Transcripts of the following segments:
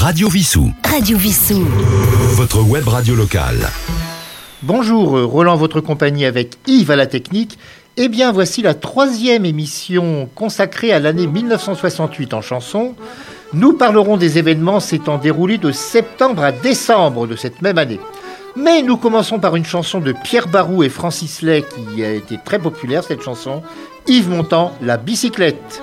Radio Vissou. Radio Vissou. Votre web radio locale. Bonjour, euh, Roland, votre compagnie avec Yves à la technique. Eh bien, voici la troisième émission consacrée à l'année 1968 en chanson. Nous parlerons des événements s'étant déroulés de septembre à décembre de cette même année. Mais nous commençons par une chanson de Pierre Barou et Francis Lay qui a été très populaire, cette chanson. Yves Montand, La bicyclette.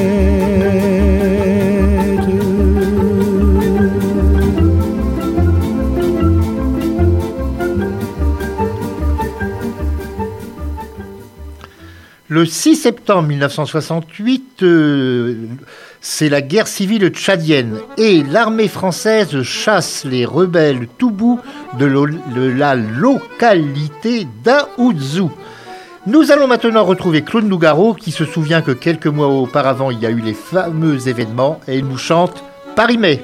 Le 6 septembre 1968, euh, c'est la guerre civile tchadienne et l'armée française chasse les rebelles Toubou de, de la localité d'Aouzou. Nous allons maintenant retrouver Claude Nougaro qui se souvient que quelques mois auparavant il y a eu les fameux événements et il nous chante Paris-Mai.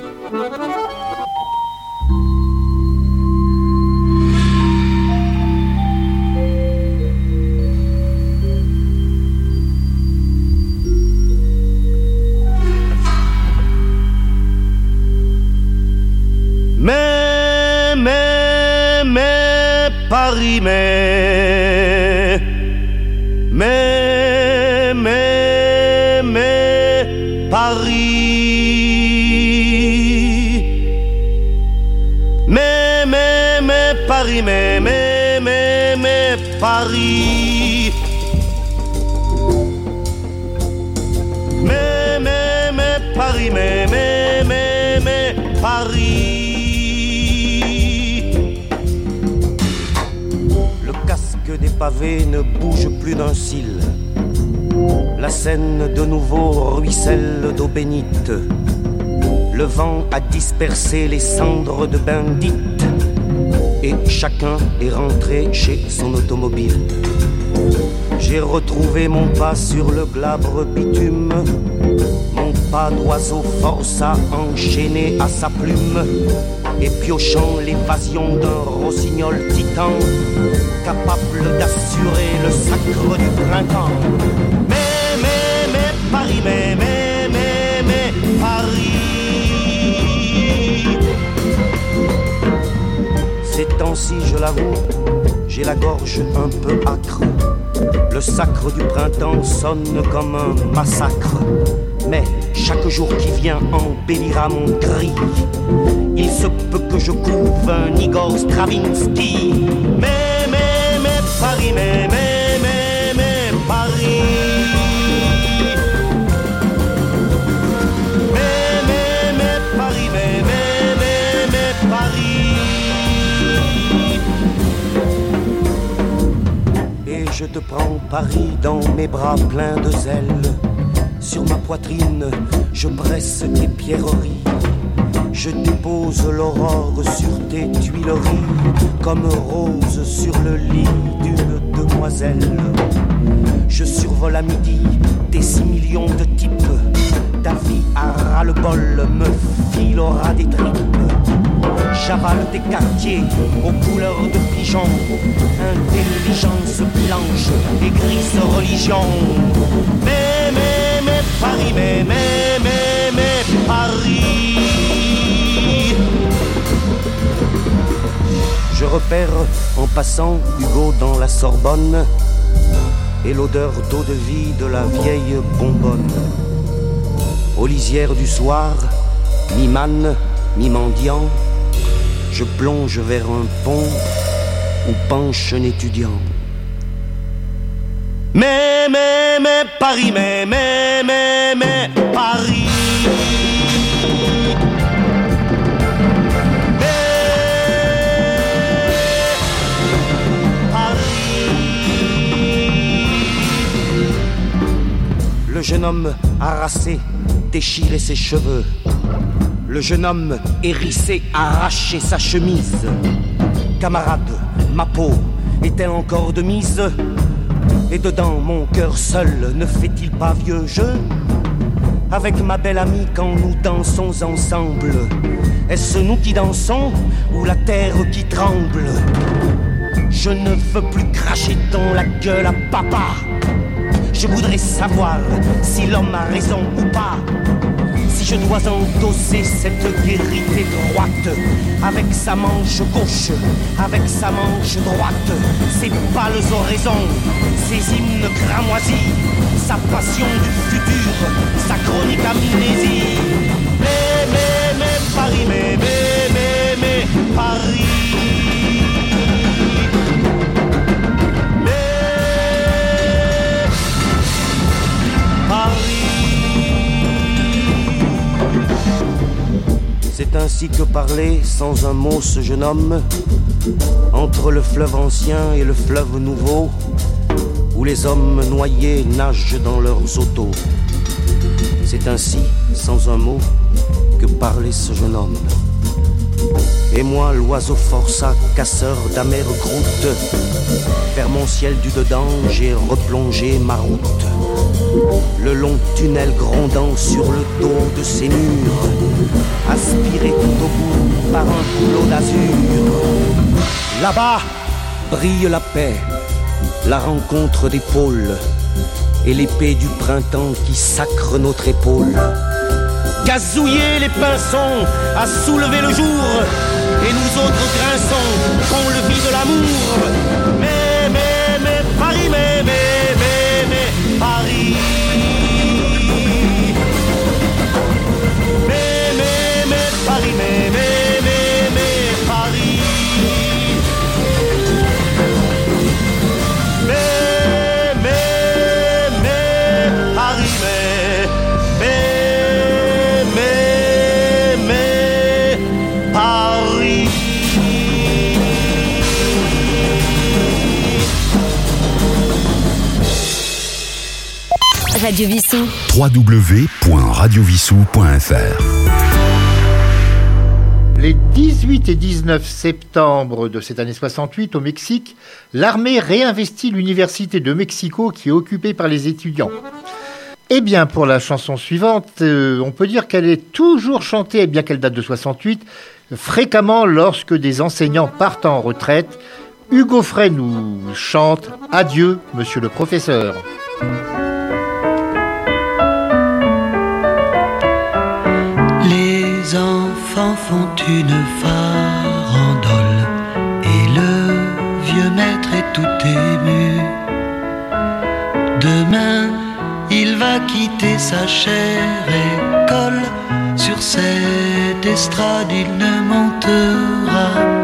Paris, mais, mais, mais, mais, Paris. Mais, mais, mais, Paris, mais, mais, mais, Paris. Pavés ne bouge plus d'un cil. La Seine de nouveau ruisselle d'eau bénite. Le vent a dispersé les cendres de Bendite. Et chacun est rentré chez son automobile. J'ai retrouvé mon pas sur le glabre bitume. Mon pas d'oiseau force à enchaîner à sa plume. Et piochant l'évasion d'un rossignol titan, capable d'assurer le sacre du printemps. Mais, mais, mais, Paris, mais, mais, mais, mais, Paris. temps-ci, je l'avoue, j'ai la gorge un peu âcre. Le sacre du printemps sonne comme un massacre. Mais chaque jour qui vient embellira mon cri. Il se peut que je couve un Igor Stravinsky. Mais, mais, mais, Paris, mais, mais, mais, mais, Paris. Mais, mais, mais, Paris, mais, mais, mais, mais, Paris. Et je te prends Paris dans mes bras pleins de zèle. Je presse tes pierreries. Je dépose l'aurore sur tes tuileries, comme rose sur le lit d'une demoiselle. Je survole à midi tes six millions de types. Ta vie à ras-le-bol me filera des tripes. J'avale tes quartiers aux couleurs de pigeons. Intelligence blanche et grise religion. Mais, mais, Paris, mais, mais, mais, mais, Paris. Je repère en passant Hugo dans la Sorbonne et l'odeur d'eau de vie de la vieille bonbonne. Aux lisières du soir, mi-manne, mi-mendiant, je plonge vers un pont où penche un étudiant. Mais, mais, mais, Paris, mais, mais, mais, mais, Paris. Paris. Le jeune homme harassé déchirait ses cheveux. Le jeune homme hérissé arrachait sa chemise. Camarade, ma peau est-elle encore de mise? Et dedans, mon cœur seul ne fait-il pas vieux jeu? Avec ma belle amie quand nous dansons ensemble Est-ce nous qui dansons ou la terre qui tremble? Je ne veux plus cracher dans la gueule à papa. Je voudrais savoir si l'homme a raison ou pas je dois endosser cette vérité droite. Avec sa manche gauche, avec sa manche droite, ses pâles oraisons, ses hymnes cramoisis, sa passion du futur, ainsi que parlait sans un mot ce jeune homme entre le fleuve ancien et le fleuve nouveau où les hommes noyés nagent dans leurs autos. C'est ainsi, sans un mot, que parlait ce jeune homme. Et moi, l'oiseau forçat, casseur d'amères croûtes, vers mon ciel du dedans, j'ai replongé ma route. Le long tunnel grondant sur le dos de ces murs, aspiré tout au bout par un boulot d'azur. Là-bas brille la paix, la rencontre des pôles et l'épée du printemps qui sacre notre épaule. Gazouiller les pinsons à soulever le jour et nous autres grinçons qu'on le vit de l'amour. Radio Vissou. www.radiovissou.fr Les 18 et 19 septembre de cette année 68, au Mexique, l'armée réinvestit l'université de Mexico qui est occupée par les étudiants. Eh bien, pour la chanson suivante, euh, on peut dire qu'elle est toujours chantée, eh bien qu'elle date de 68, fréquemment lorsque des enseignants partent en retraite. Hugo Frey nous chante Adieu, monsieur le professeur. enfants font une farandole et le vieux maître est tout ému. Demain, il va quitter sa chère école. Sur cette estrade, il ne montera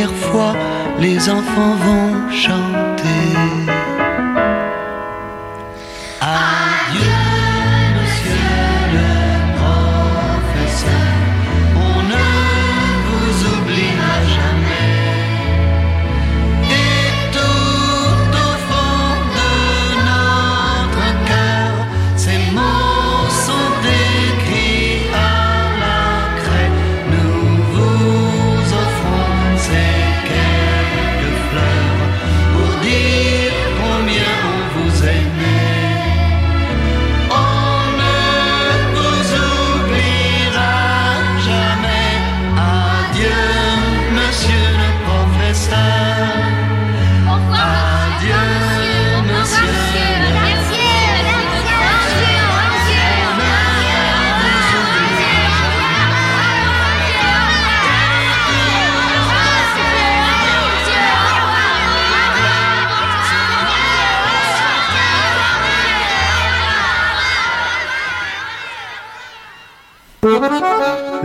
fois, les enfants vont chanter.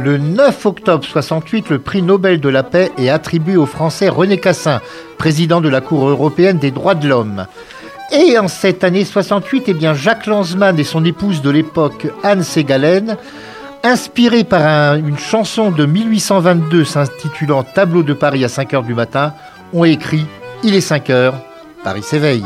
Le 9 octobre 68, le prix Nobel de la paix est attribué au Français René Cassin, président de la Cour européenne des droits de l'homme. Et en cette année 68, eh bien Jacques Lanzmann et son épouse de l'époque, Anne Ségalen, inspirés par un- une chanson de 1822 s'intitulant Tableau de Paris à 5 heures du matin, ont écrit Il est 5 heures, Paris s'éveille.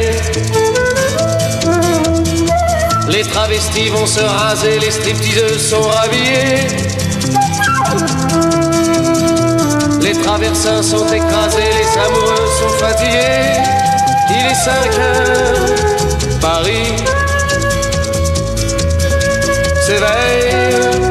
Travestis vont se raser, les stripteaseuses sont rhabillées. Les traversins sont écrasés, les amoureux sont fatigués. Il est 5 heures, Paris s'éveille.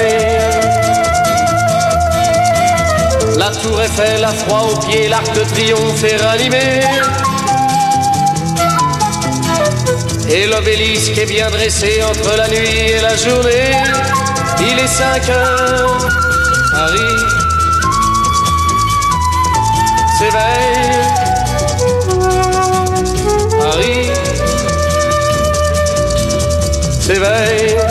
La tour Eiffel a froid aux pieds, l'arc de triomphe est ranimé. Et l'obélisque est bien dressé entre la nuit et la journée. Il est 5 heures, Paris s'éveille. Paris s'éveille.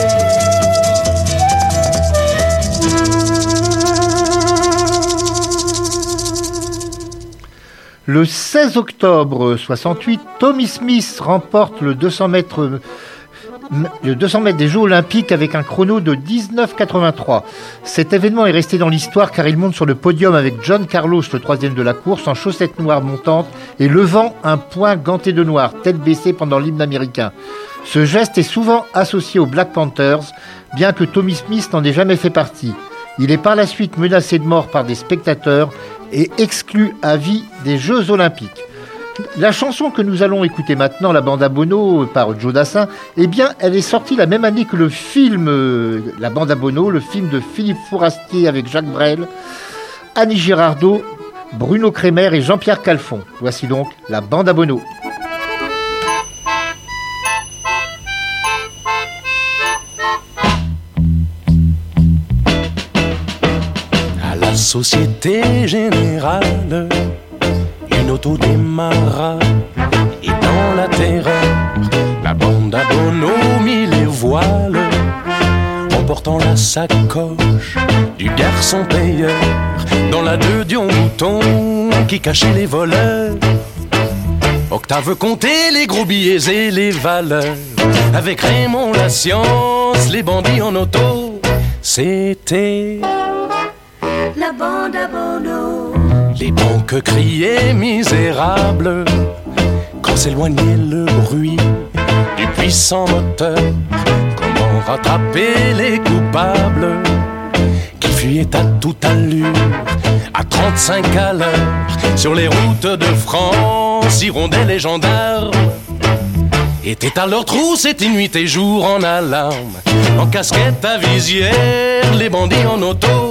Le 16 octobre 68, Tommy Smith remporte le 200 mètres, le 200 mètres des Jeux Olympiques avec un chrono de 19,83. Cet événement est resté dans l'histoire car il monte sur le podium avec John Carlos, le troisième de la course, en chaussettes noires montantes et levant un poing ganté de noir, tête baissée pendant l'hymne américain. Ce geste est souvent associé aux Black Panthers, bien que Tommy Smith n'en ait jamais fait partie. Il est par la suite menacé de mort par des spectateurs et exclu à vie des Jeux Olympiques. La chanson que nous allons écouter maintenant, la bande à Bono par Joe Dassin, eh bien, elle est sortie la même année que le film euh, La bande à Bono, le film de Philippe Fourastier avec Jacques Brel, Annie Girardot, Bruno Crémer et Jean-Pierre Calfon. Voici donc la bande à Bono. Société Générale, une auto démarra et dans la terreur, la bande à mit les voiles, emportant la sacoche du garçon payeur dans la deux Dion Mouton qui cachait les voleurs. Octave comptait les gros billets et les valeurs. Avec Raymond la science, les bandits en auto, c'était La bande à les banques criaient misérables quand s'éloignait le bruit du puissant moteur. Comment rattraper les coupables qui fuyaient à toute allure, à 35 à l'heure, sur les routes de France, hirondelles les gendarmes. Étaient à leur trousse, c'était nuit et jour en alarme, en casquette à visière, les bandits en auto,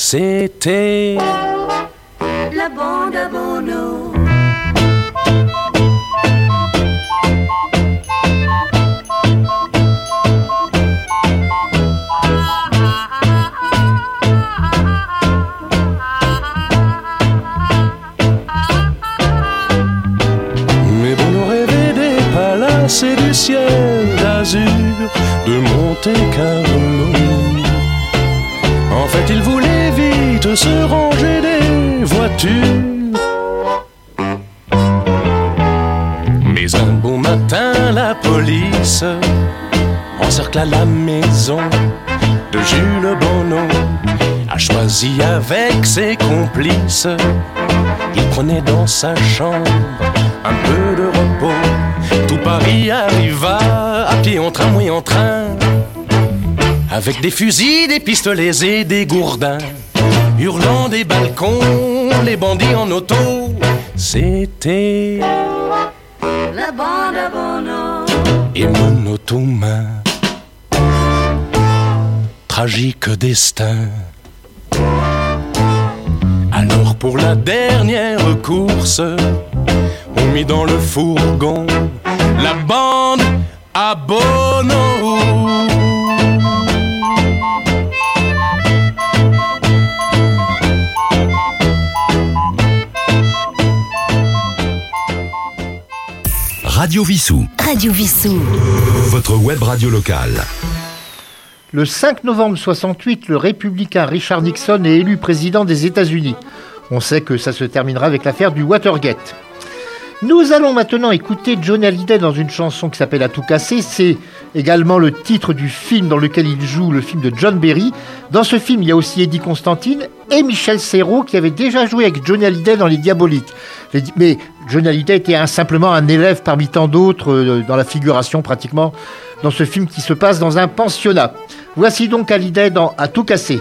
c'était La bande à Bono. Mais Bono rêvait des palaces du ciel d'azur de Monte Carlo. En fait, il voulait vite se ranger des voitures. Mais un bon matin, la police encercla la maison de Jules Bono. A choisi avec ses complices il prenait dans sa chambre un peu de repos. Tout Paris arriva à pied en tramway en train. Avec des fusils, des pistolets et des gourdins. Hurlant des balcons, les bandits en auto. C'était La bande à Bono. et monotone. Tragique destin. Alors pour la dernière course, on mit dans le fourgon la bande à Bono. Radio Vissou. Radio Vissou. Votre web radio locale. Le 5 novembre 68, le républicain Richard Nixon est élu président des États-Unis. On sait que ça se terminera avec l'affaire du Watergate. Nous allons maintenant écouter Johnny Hallyday dans une chanson qui s'appelle À tout casser. C'est également le titre du film dans lequel il joue, le film de John Berry. Dans ce film, il y a aussi Eddie Constantine et Michel Serrault qui avait déjà joué avec Johnny Hallyday dans Les Diaboliques. Mais Hallyday était simplement un élève parmi tant d'autres euh, dans la figuration pratiquement dans ce film qui se passe dans un pensionnat. Voici donc Hallyday dans À tout casser.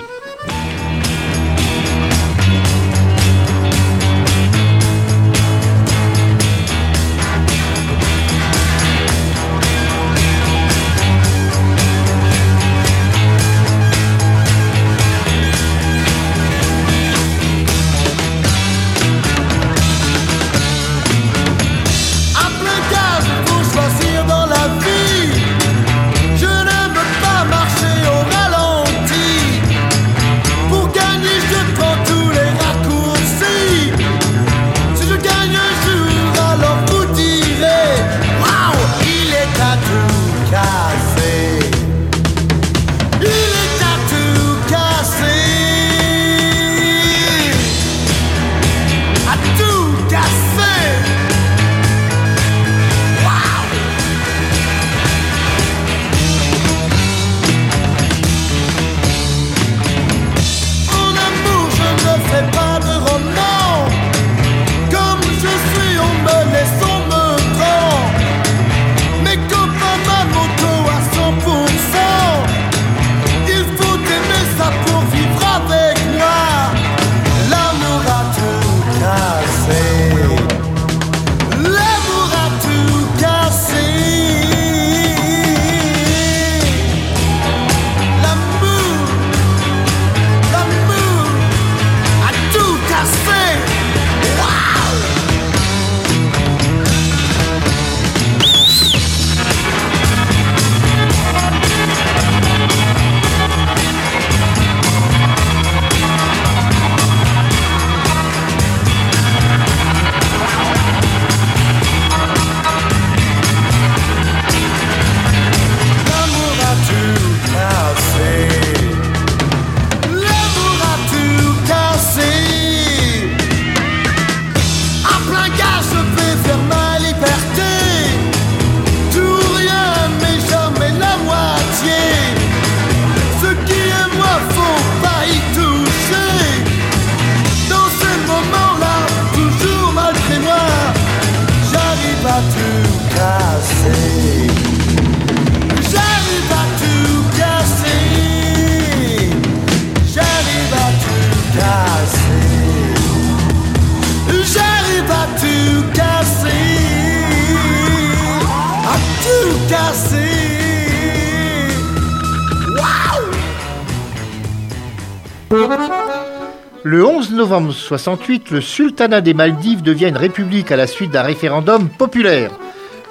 1968, le sultanat des Maldives devient une république à la suite d'un référendum populaire.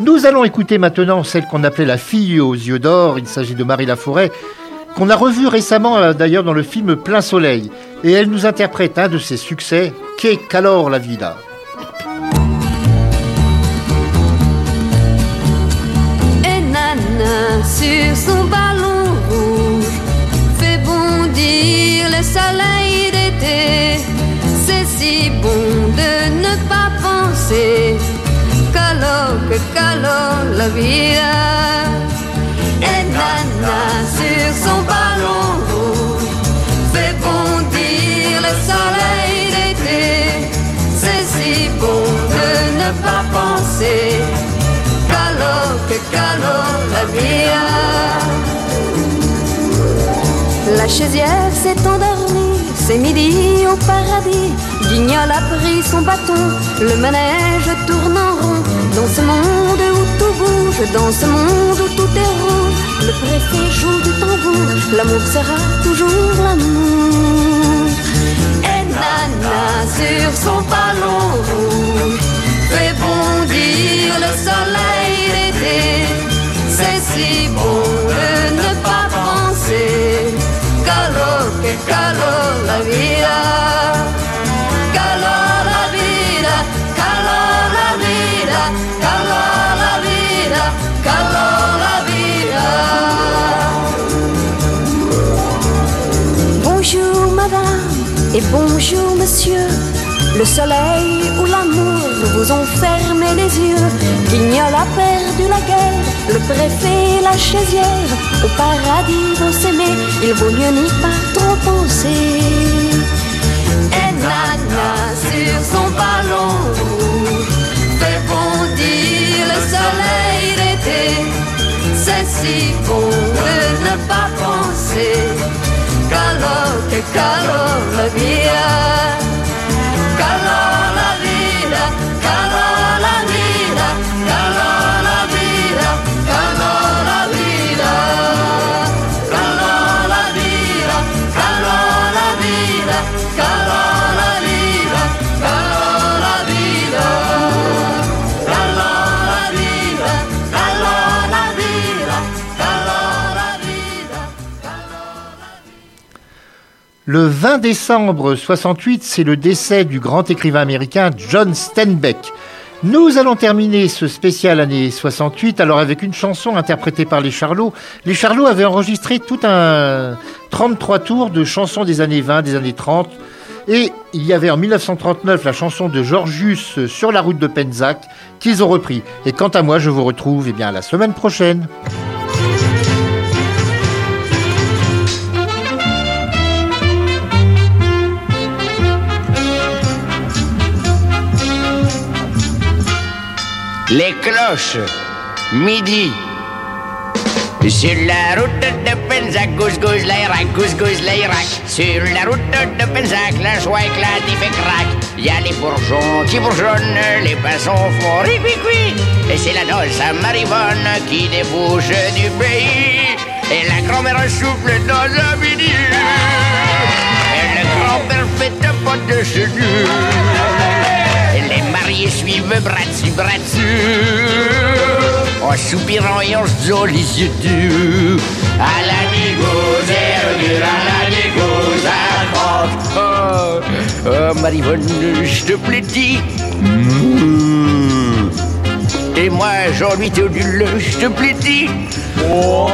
Nous allons écouter maintenant celle qu'on appelait la fille aux yeux d'or, il s'agit de Marie Laforêt, qu'on a revue récemment euh, d'ailleurs dans le film Plein Soleil, et elle nous interprète un de ses succès, Qu'est qu'alors la vida? Si bon de ne pas penser qu'alors que qu'alors la vida. Et Nana sur son ballon rouge fait bondir le soleil d'été. C'est si bon de ne pas penser calor, que calor la vida. La chaisière s'est endormie, c'est midi au paradis. Guignol a pris son bâton, le manège tourne en rond. Dans ce monde où tout bouge, dans ce monde où tout est rouge, le préfet joue du tambour, l'amour sera toujours l'amour. Et na nana sur son ballon rouge fait bondir le soleil d'été. C'est si bon de ne pas penser. Que calor la vida. Calor la vida, calor la vida, calor la vida, calor la vida. Bonjour madame et bonjour monsieur. Le soleil ou l'amour vous ont fermé les yeux. Guignol a perdu la guerre, le préfet la chaisière. Au paradis vont s'aimer, il vaut mieux n'y pas trop penser. Le 20 décembre 68, c'est le décès du grand écrivain américain John Steinbeck. Nous allons terminer ce spécial année 68 alors avec une chanson interprétée par les Charlots. Les Charlots avaient enregistré tout un 33 tours de chansons des années 20, des années 30. Et il y avait en 1939 la chanson de Georgius sur la route de Penzac qu'ils ont repris. Et quant à moi, je vous retrouve eh la semaine prochaine. Les cloches, midi. Sur la route de Penzac, gauche gauche l'Irak, gauche gauche l'Irak. Sur la route de Penzac, la joie éclate, il fait crack. Y a les bourgeons qui bourgeonnent, les passants font riquiqui. Et c'est la noce à Marivonne qui débouche du pays. Et la grand-mère souffle dans un midi. Et le grand-père fait un de. Et les mariés suivent bras dessus, bras dessus. En soupirant et en se disant les yeux durs. À la négocière, à la négociation. Oh, oh Marivonne, je te plaît, dis. Mm. Et moi, Jean-Louis Théodule, je te plaît, dis. Oh.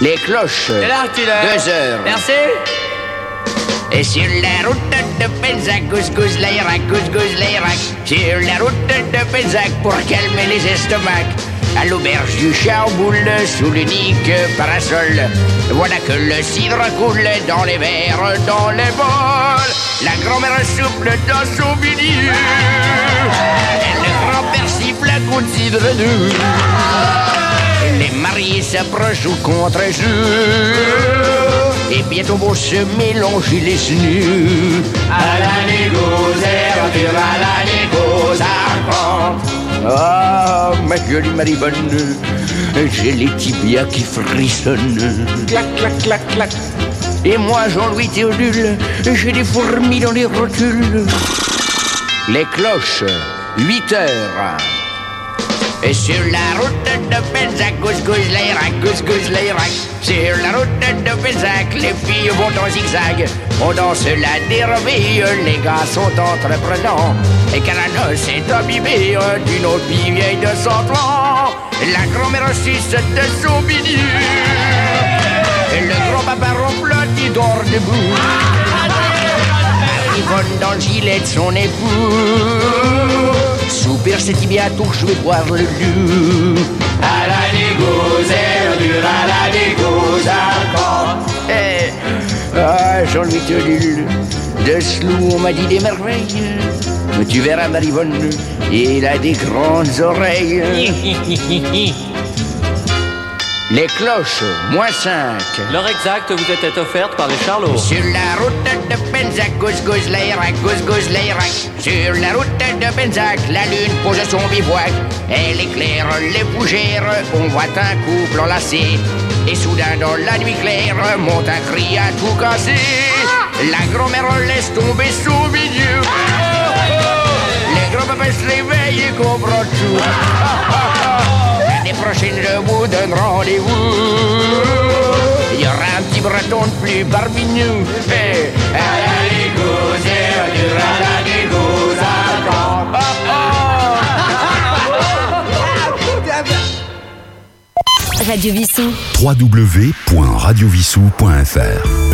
Les cloches. Deux heures. Merci. Et sur la route de Penzac, couscous l'Irak, couscous l'Irak. Sur la route de Penzac pour calmer les estomacs. À l'auberge du Charboule, sous l'unique parasol. Voilà que le cidre coule dans les verres, dans les bols. La grand-mère souple dans son milieu. Et le grand-père siffle un coup de cidre doux. Les mariés s'approchent au contre-jeu. Et bientôt vont se mélanger les snus. À la négociature, à la négociation. Ah, ma jolie Maribonne, j'ai les tibias qui frissonnent. Clac, clac, clac, clac. Et moi, Jean-Louis Théodule, j'ai des fourmis dans les rotules. Les cloches, 8 heures. Et sur la route de Penzac, couscous l'Irak, couscous l'Irak. Sur la route de Penzac, les filles vont en zigzag. On danse la dérobée, les gars sont entreprenants. Et Caranos est imbibé d'une autre vie vieille de cent ans. La grand-mère suisse de son midi. Et le grand-papa ronfle, dort debout. Yvonne dans le gilet de son époux. Soupir c'est tibia tour, je vais boire le loup. À la négociature, à la négociation. Eh, ah, Jean-Louis Tellule, de ce loup, on m'a dit des merveilles. Mais tu verras, Marivonne, il a des grandes oreilles. Les cloches, moins 5. L'heure exacte vous était offerte par les Charlots. Sur la route de Penzac, couscous l'Irak, couscous l'Irak. Sur la route de Penzac, la lune pose son bivouac. Elle éclaire les fougères, on voit un couple enlacé. Et soudain dans la nuit claire, monte un cri à tout casser. La grand-mère laisse tomber son milieu. Les grands-papas se réveillent et comprennent tout. L'année prochaine, je vous donne rendez-vous. Il y aura un petit breton de plus parmi. Hey, allez, causer, du raladi, www.radiovissou.fr